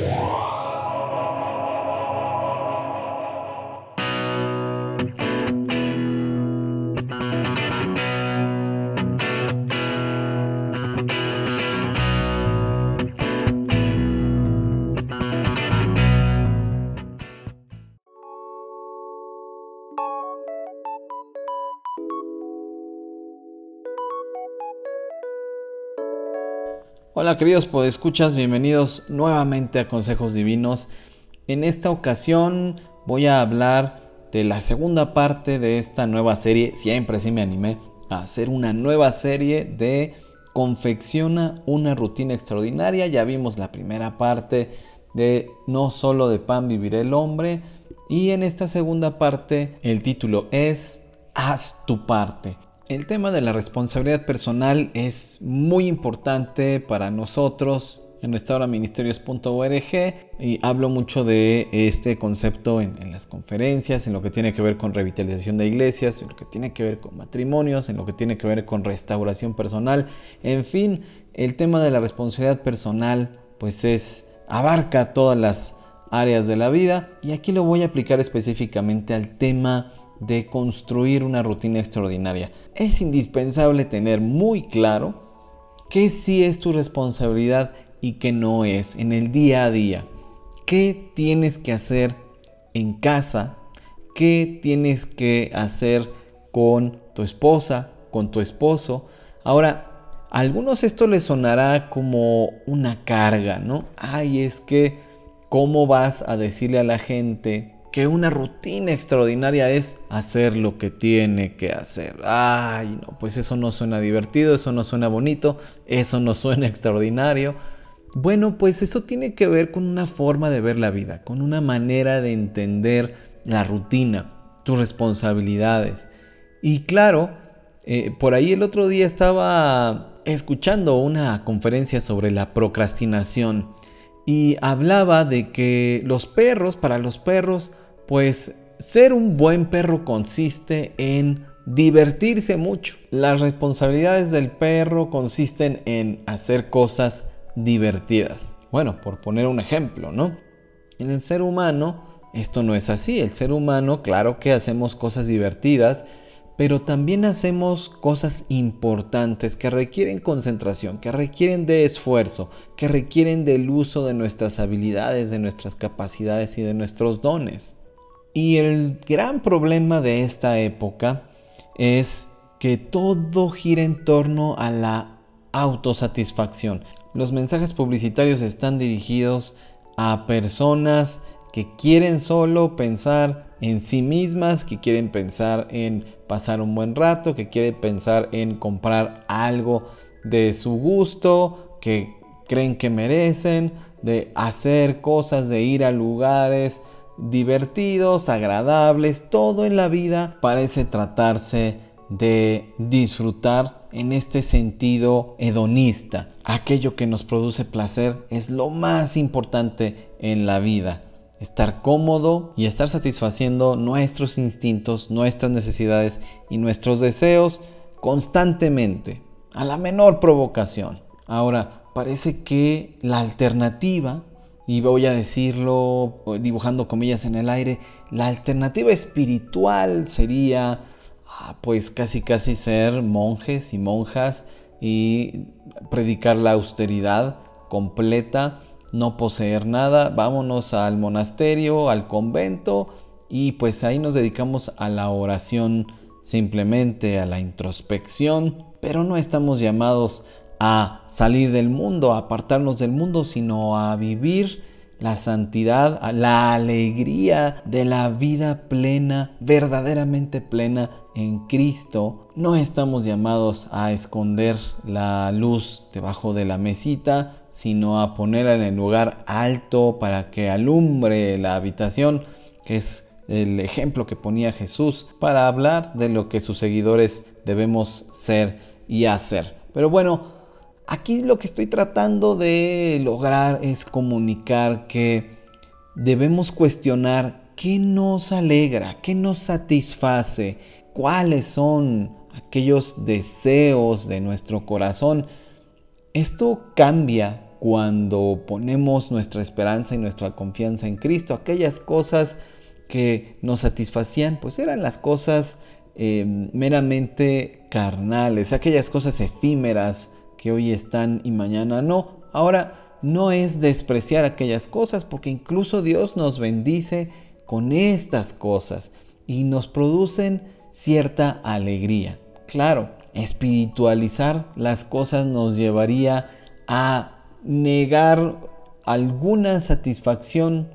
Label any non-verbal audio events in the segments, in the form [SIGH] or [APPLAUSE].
Yeah. Hola queridos podescuchas, bienvenidos nuevamente a Consejos Divinos. En esta ocasión voy a hablar de la segunda parte de esta nueva serie. Siempre sí me animé a hacer una nueva serie de Confecciona una rutina extraordinaria. Ya vimos la primera parte de No solo de pan vivirá el hombre. Y en esta segunda parte el título es Haz tu parte. El tema de la responsabilidad personal es muy importante para nosotros en restauraministerios.org y hablo mucho de este concepto en, las conferencias, en lo que tiene que ver con revitalización de iglesias, en lo que tiene que ver con matrimonios, en lo que tiene que ver con restauración personal, en fin, el tema de la responsabilidad personal pues es abarca todas las áreas de la vida y aquí lo voy a aplicar específicamente al tema de construir una rutina extraordinaria. Es indispensable tener muy claro qué sí es tu responsabilidad y qué no es en el día a día. ¿Qué tienes que hacer en casa? ¿Qué tienes que hacer con tu esposa, con tu esposo? Ahora, a algunos esto les sonará como una carga, ¿no? Ay, es que, ¿cómo vas a decirle a la gente que una rutina extraordinaria es hacer lo que tiene que hacer. Ay, no, pues eso no suena divertido, eso no suena bonito, eso no suena [LAUGHS] extraordinario. Bueno, pues eso tiene que ver con una forma de ver la vida, con una manera de entender la rutina, tus responsabilidades. Y claro, eh, por ahí el otro día estaba escuchando una conferencia sobre la procrastinación y hablaba de que los perros, para los perros, pues ser un buen perro consiste en divertirse mucho. Las responsabilidades del perro consisten en hacer cosas divertidas. Bueno, por poner un ejemplo, ¿no? En el ser humano esto no es así. El ser humano, claro que hacemos cosas divertidas, pero también hacemos cosas importantes que requieren concentración, que requieren de esfuerzo, que requieren del uso de nuestras habilidades, de nuestras capacidades y de nuestros dones. Y el gran problema de esta época es que todo gira en torno a la autosatisfacción. Los mensajes publicitarios están dirigidos a personas que quieren solo pensar en sí mismas, que quieren pensar en pasar un buen rato, que quieren pensar en comprar algo de su gusto, que creen que merecen, de hacer cosas, de ir a lugares divertidos, agradables, todo en la vida parece tratarse de disfrutar en este sentido hedonista. Aquello que nos produce placer es lo más importante en la vida estar cómodo y estar satisfaciendo nuestros instintos, nuestras necesidades y nuestros deseos constantemente, a la menor provocación. Ahora, parece que la alternativa, y voy a decirlo dibujando comillas en el aire, la alternativa espiritual sería ah, pues casi casi ser monjes y monjas y predicar la austeridad completa no poseer nada, vámonos al monasterio, al convento y pues ahí nos dedicamos a la oración, simplemente a la introspección, pero no estamos llamados a salir del mundo, a apartarnos del mundo, sino a vivir la santidad, la alegría de la vida plena, verdaderamente plena en Cristo. No estamos llamados a esconder la luz debajo de la mesita, sino a ponerla en el lugar alto para que alumbre la habitación, que es el ejemplo que ponía Jesús para hablar de lo que sus seguidores debemos ser y hacer. Pero bueno, Aquí lo que estoy tratando de lograr es comunicar que debemos cuestionar qué nos alegra, qué nos satisface, cuáles son aquellos deseos de nuestro corazón. Esto cambia cuando ponemos nuestra esperanza y nuestra confianza en Cristo. Aquellas cosas que nos satisfacían, pues eran las cosas eh, meramente carnales, aquellas cosas efímeras que hoy están y mañana no. Ahora, no es despreciar aquellas cosas, porque incluso Dios nos bendice con estas cosas y nos producen cierta alegría. Claro, espiritualizar las cosas nos llevaría a negar alguna satisfacción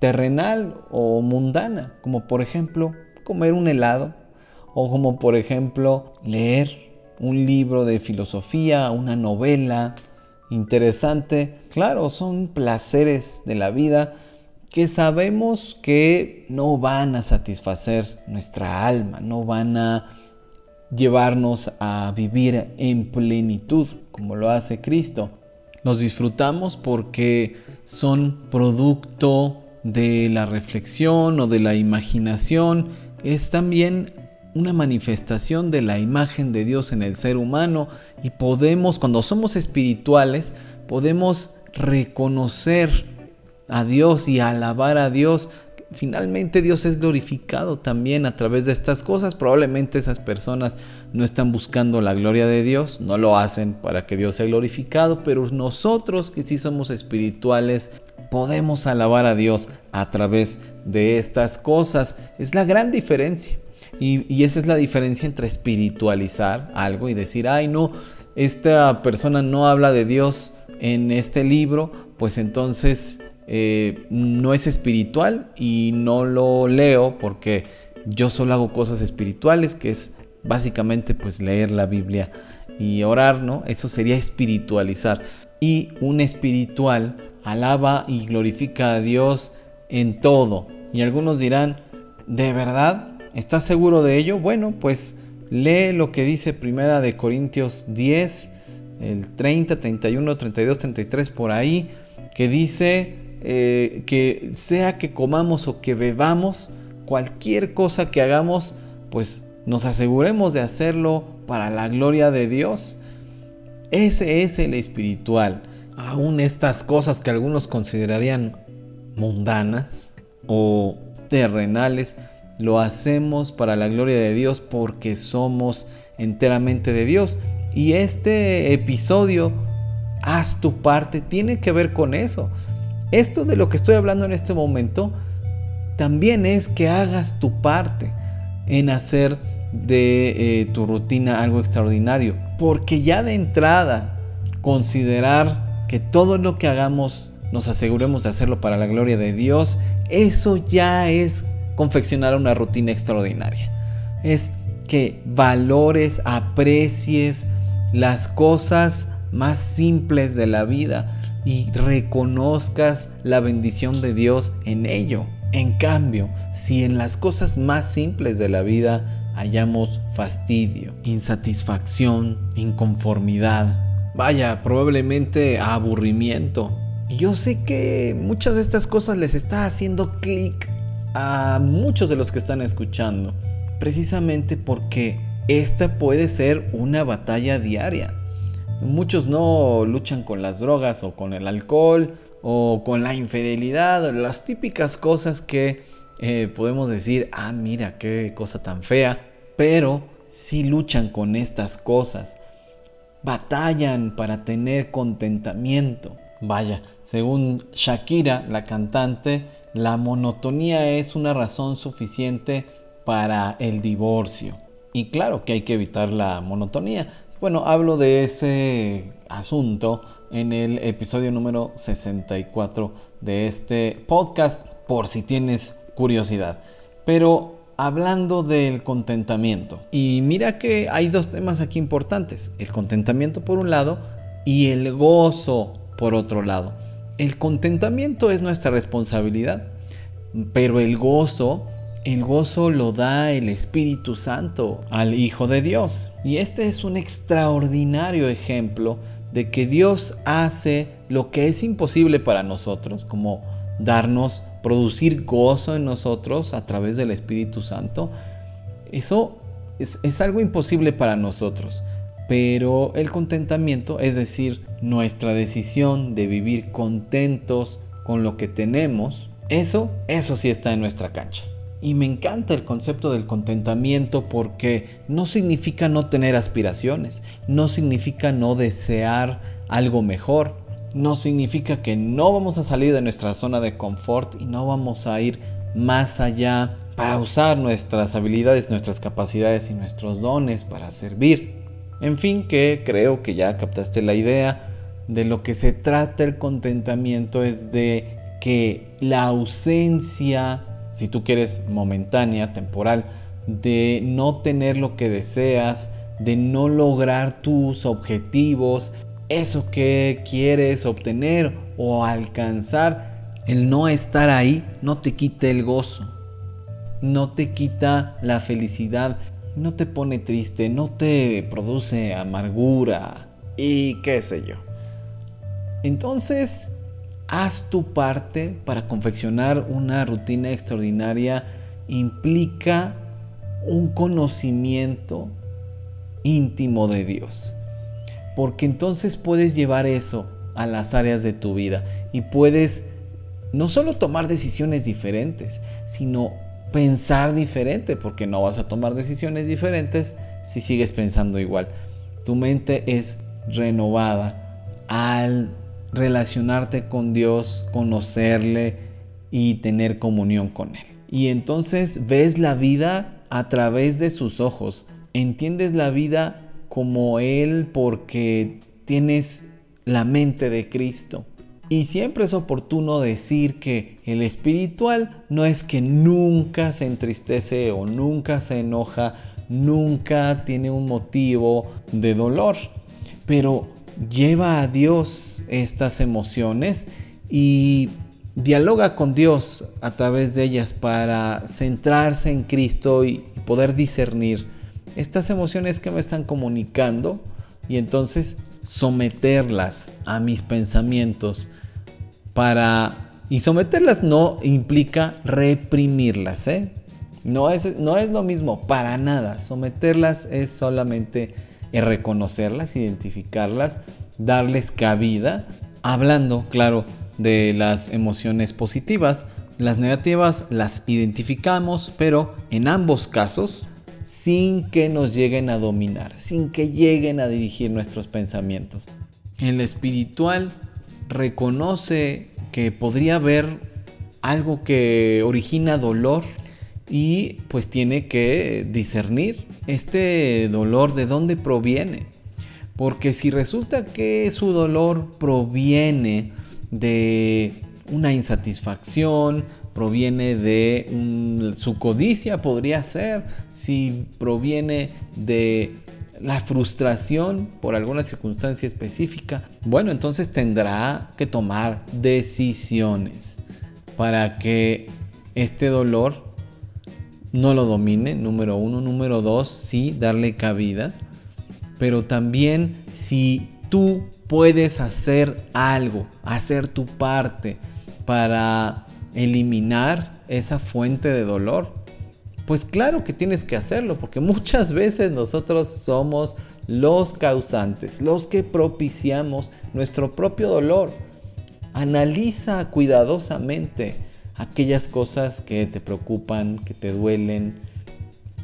terrenal o mundana, como por ejemplo comer un helado o como por ejemplo leer un libro de filosofía, una novela interesante. Claro, son placeres de la vida que sabemos que no van a satisfacer nuestra alma, no van a llevarnos a vivir en plenitud como lo hace Cristo. Los disfrutamos porque son producto de la reflexión o de la imaginación. Es también una manifestación de la imagen de Dios en el ser humano y podemos, cuando somos espirituales, podemos reconocer a Dios y alabar a Dios. Finalmente Dios es glorificado también a través de estas cosas. Probablemente esas personas no están buscando la gloria de Dios, no lo hacen para que Dios sea glorificado, pero nosotros que sí somos espirituales, podemos alabar a Dios a través de estas cosas. Es la gran diferencia. Y, esa es la diferencia entre espiritualizar algo y decir, ay no, esta persona no habla de Dios en este libro, pues entonces eh, no es espiritual y no lo leo porque yo solo hago cosas espirituales, que es básicamente pues leer la Biblia y orar, ¿no? Eso sería espiritualizar. Y un espiritual alaba y glorifica a Dios en todo. Y algunos dirán, ¿de verdad? ¿Estás seguro de ello? Bueno, pues lee lo que dice Primera de Corintios 10, el 30, 31, 32, 33 por ahí, que dice eh, que sea que comamos o que bebamos, cualquier cosa que hagamos, pues nos aseguremos de hacerlo para la gloria de Dios. Ese es el espiritual. Aún estas cosas que algunos considerarían mundanas o terrenales, lo hacemos para la gloria de Dios porque somos enteramente de Dios. Y este episodio, haz tu parte, tiene que ver con eso. Esto de lo que estoy hablando en este momento, también es que hagas tu parte en hacer de eh, tu rutina algo extraordinario. Porque ya de entrada, considerar que todo lo que hagamos nos aseguremos de hacerlo para la gloria de Dios, eso ya es confeccionar una rutina extraordinaria. Es que valores, aprecies las cosas más simples de la vida y reconozcas la bendición de Dios en ello. En cambio, si en las cosas más simples de la vida hallamos fastidio, insatisfacción, inconformidad, vaya, probablemente aburrimiento. Yo sé que muchas de estas cosas les está haciendo clic a muchos de los que están escuchando, precisamente porque esta puede ser una batalla diaria. Muchos no luchan con las drogas o con el alcohol o con la infidelidad, las típicas cosas que eh, podemos decir, ah, mira, qué cosa tan fea, pero si luchan con estas cosas, batallan para tener contentamiento. Vaya, según Shakira, la cantante, la monotonía es una razón suficiente para el divorcio. Y claro que hay que evitar la monotonía. Bueno, hablo de ese asunto en el episodio número 64 de este podcast, por si tienes curiosidad. Pero hablando del contentamiento. Y mira que hay dos temas aquí importantes. El contentamiento por un lado y el gozo por otro lado. El contentamiento es nuestra responsabilidad, pero el gozo, el gozo lo da el Espíritu Santo al Hijo de Dios. Y este es un extraordinario ejemplo de que Dios hace lo que es imposible para nosotros, como darnos, producir gozo en nosotros a través del Espíritu Santo. Eso es, es algo imposible para nosotros Pero el contentamiento, es decir, nuestra decisión de vivir contentos con lo que tenemos, eso, eso sí está en nuestra cancha. Y me encanta el concepto del contentamiento porque no significa no tener aspiraciones, no significa no desear algo mejor, no significa que no vamos a salir de nuestra zona de confort y no vamos a ir más allá para usar nuestras habilidades, nuestras capacidades y nuestros dones para servir. En fin, que creo que ya captaste la idea de lo que se trata el contentamiento es de que la ausencia, si tú quieres momentánea, temporal, de no tener lo que deseas, de no lograr tus objetivos, eso que quieres obtener o alcanzar, el no estar ahí no te quita el gozo, no te quita la felicidad, no te pone triste, no te produce amargura y qué sé yo. Entonces, haz tu parte para confeccionar una rutina extraordinaria implica un conocimiento íntimo de Dios porque entonces puedes llevar eso a las áreas de tu vida y puedes no solo tomar decisiones diferentes, sino pensar diferente, porque no vas a tomar decisiones diferentes si sigues pensando igual. Tu mente es renovada al relacionarte con Dios, conocerle y tener comunión con Él. Y entonces ves la vida a través de sus ojos, entiendes la vida como Él porque tienes la mente de Cristo. Y siempre es oportuno decir que el espiritual no es que nunca se entristece o nunca se enoja, nunca tiene un motivo de dolor, pero lleva a Dios estas emociones y dialoga con Dios a través de ellas para centrarse en Cristo y poder discernir estas emociones que me están comunicando y entonces someterlas a mis pensamientos para... Y someterlas no implica reprimirlas, ¿eh? No es, no es lo mismo, para nada. Someterlas es solamente reconocerlas, identificarlas, darles cabida, hablando, claro, de las emociones positivas. Las negativas las identificamos, pero en ambos casos sin que nos lleguen a dominar, sin que lleguen a dirigir nuestros pensamientos. El espiritual reconoce que podría haber algo que origina dolor y pues tiene que discernir este dolor de dónde proviene. Porque si resulta que su dolor proviene de una insatisfacción, proviene de su codicia, podría ser, si proviene de la frustración por alguna circunstancia específica, bueno, entonces tendrá que tomar decisiones para que este dolor no lo domine, número uno, número dos, sí, darle cabida, pero también si tú puedes hacer algo, hacer tu parte para eliminar esa fuente de dolor? Pues claro que tienes que hacerlo, porque muchas veces nosotros somos los causantes, los que propiciamos nuestro propio dolor. Analiza cuidadosamente aquellas cosas que te preocupan, que te duelen.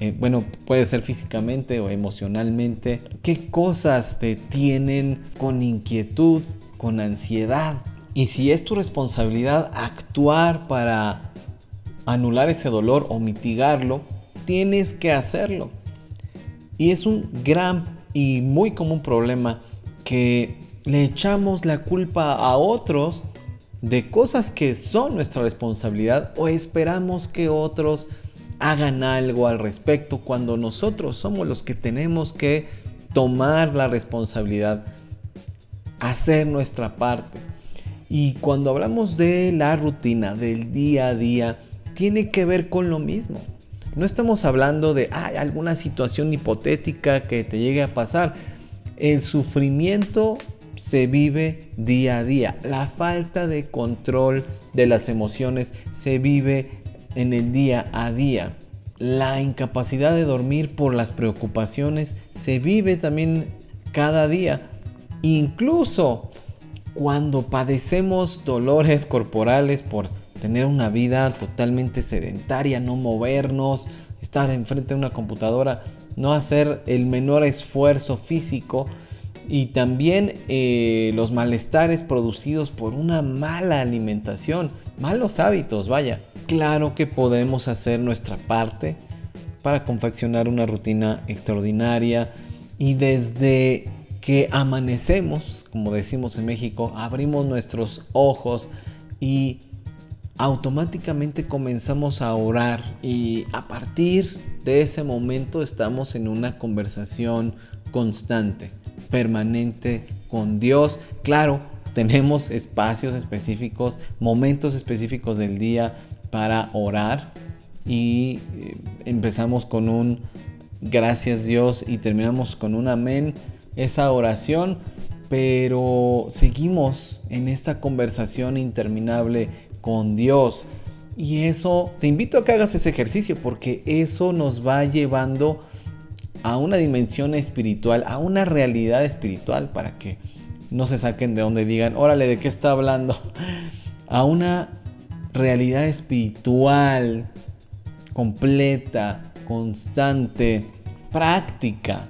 Eh, bueno, puede ser físicamente o emocionalmente. ¿Qué cosas te tienen con inquietud, con ansiedad? Y si es tu responsabilidad actuar para anular ese dolor o mitigarlo, tienes que hacerlo. Y es un gran y muy común problema que le echamos la culpa a otros de cosas que son nuestra responsabilidad o esperamos que otros hagan algo al respecto cuando nosotros somos los que tenemos que tomar la responsabilidad, hacer nuestra parte. Y cuando hablamos de la rutina, del día a día, tiene que ver con lo mismo. No estamos hablando de alguna situación hipotética que te llegue a pasar. El sufrimiento se vive día a día. La falta de control de las emociones se vive en el día a día. La incapacidad de dormir por las preocupaciones se vive también cada día. Incluso cuando padecemos dolores corporales por tener una vida totalmente sedentaria, no movernos, estar enfrente de una computadora, no hacer el menor esfuerzo físico y también eh, los malestares producidos por una mala alimentación, malos hábitos, vaya. Claro que podemos hacer nuestra parte para confeccionar una rutina extraordinaria y desde que amanecemos, como decimos en México, abrimos nuestros ojos y automáticamente comenzamos a orar y a partir de ese momento estamos en una conversación constante, permanente con Dios. Claro, tenemos espacios específicos, momentos específicos del día para orar y eh, empezamos con un gracias Dios y terminamos con un amén, esa oración, pero seguimos en esta conversación interminable con Dios. Y eso, te invito a que hagas ese ejercicio porque eso nos va llevando a una dimensión espiritual, a una realidad espiritual para que no se saquen de donde digan, órale, ¿de qué está hablando? [LAUGHS] A una realidad espiritual completa, constante, práctica,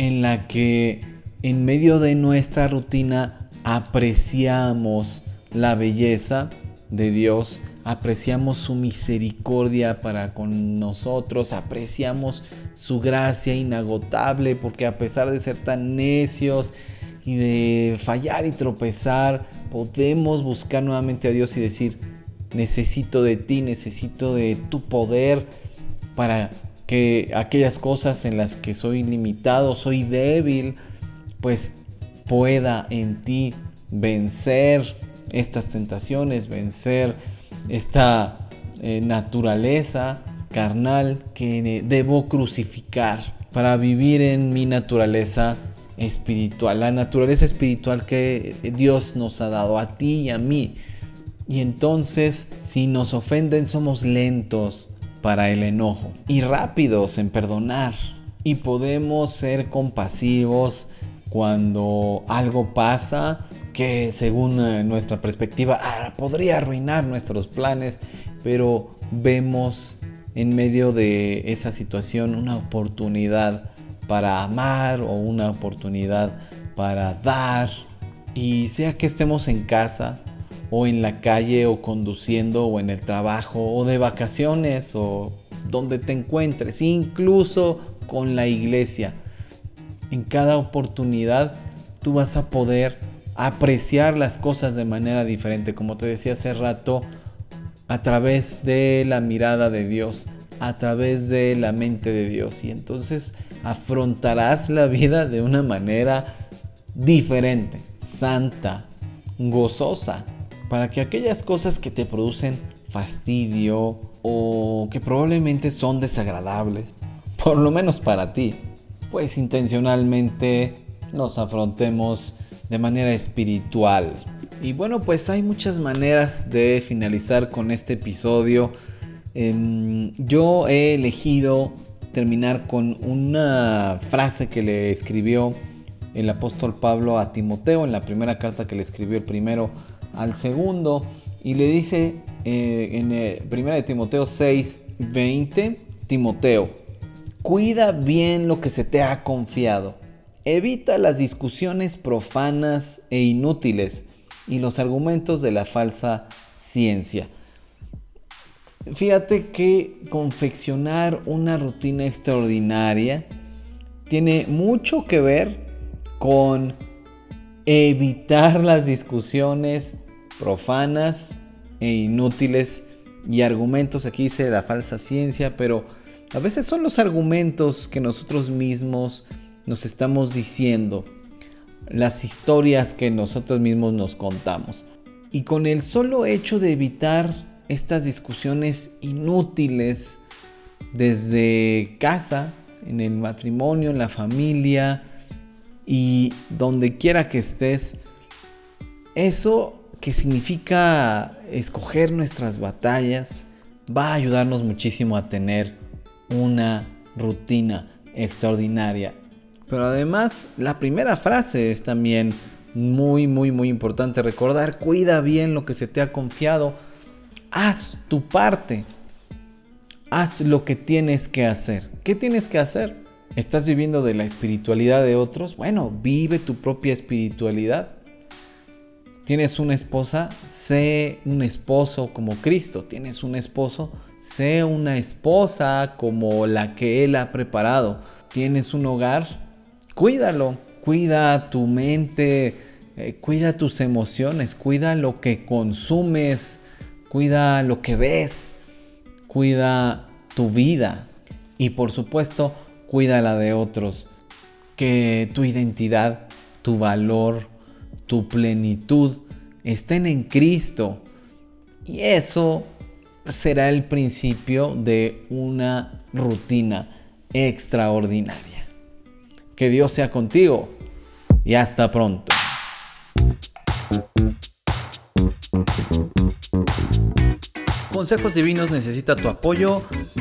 en la que en medio de nuestra rutina apreciamos la belleza de Dios, apreciamos su misericordia para con nosotros, apreciamos su gracia inagotable, porque a pesar de ser tan necios y de fallar y tropezar, podemos buscar nuevamente a Dios y decir, necesito de ti, necesito de tu poder para que aquellas cosas en las que soy limitado, soy débil, pues pueda en ti vencer estas tentaciones, vencer esta eh, naturaleza carnal que debo crucificar para vivir en mi naturaleza espiritual, la naturaleza espiritual que Dios nos ha dado a ti y a mí. Y entonces, si nos ofenden, somos lentos para el enojo y rápidos en perdonar. Y podemos ser compasivos cuando algo pasa que según eh, nuestra perspectiva ah, podría arruinar nuestros planes, pero vemos en medio de esa situación una oportunidad para amar o una oportunidad para dar. Y sea que estemos en casa o en la calle o conduciendo o en el trabajo o de vacaciones o donde te encuentres, incluso con la iglesia. En cada oportunidad tú vas a poder apreciar las cosas de manera diferente, como te decía hace rato, a través de la mirada de Dios, a través de la mente de Dios. Y entonces afrontarás la vida de una manera diferente, santa, gozosa, para que aquellas cosas que te producen fastidio o que probablemente son desagradables, por lo menos para ti, pues intencionalmente nos afrontemos de manera espiritual. Y bueno, pues hay muchas maneras de finalizar con este episodio. Em, yo he elegido terminar con una frase que le escribió el apóstol Pablo a Timoteo en la primera carta que le escribió el primero al segundo y le dice eh, en el primera de Timoteo 6, 20, Timoteo, cuida bien lo que se te ha confiado Evita las discusiones profanas e inútiles y los argumentos de la falsa ciencia. Fíjate que confeccionar una rutina extraordinaria tiene mucho que ver con evitar las discusiones profanas e inútiles y argumentos, aquí dice la falsa ciencia, pero a veces son los argumentos que nosotros mismos nos estamos diciendo, las historias que nosotros mismos nos contamos. Y con el solo hecho de evitar estas discusiones inútiles desde casa, en el matrimonio, en la familia y donde quiera que estés, eso que significa escoger nuestras batallas va a ayudarnos muchísimo a tener una rutina extraordinaria Pero además, la primera frase es también muy, muy, muy importante recordar. Cuida bien lo que se te ha confiado. Haz tu parte. Haz lo que tienes que hacer. ¿Qué tienes que hacer? ¿Estás viviendo de la espiritualidad de otros? Bueno, vive tu propia espiritualidad. ¿Tienes una esposa? Sé un esposo como Cristo. ¿Tienes un esposo? Sé una esposa como la que Él ha preparado. ¿Tienes un hogar? Cuídalo. Cuida tu mente, eh, cuida tus emociones, cuida lo que consumes, cuida lo que ves, cuida tu vida y por supuesto cuida la de otros. Que tu identidad, tu valor, tu plenitud estén en Cristo. Y eso será el principio de una rutina extraordinaria. Que Dios sea contigo y hasta pronto. Consejos Divinos necesita tu apoyo.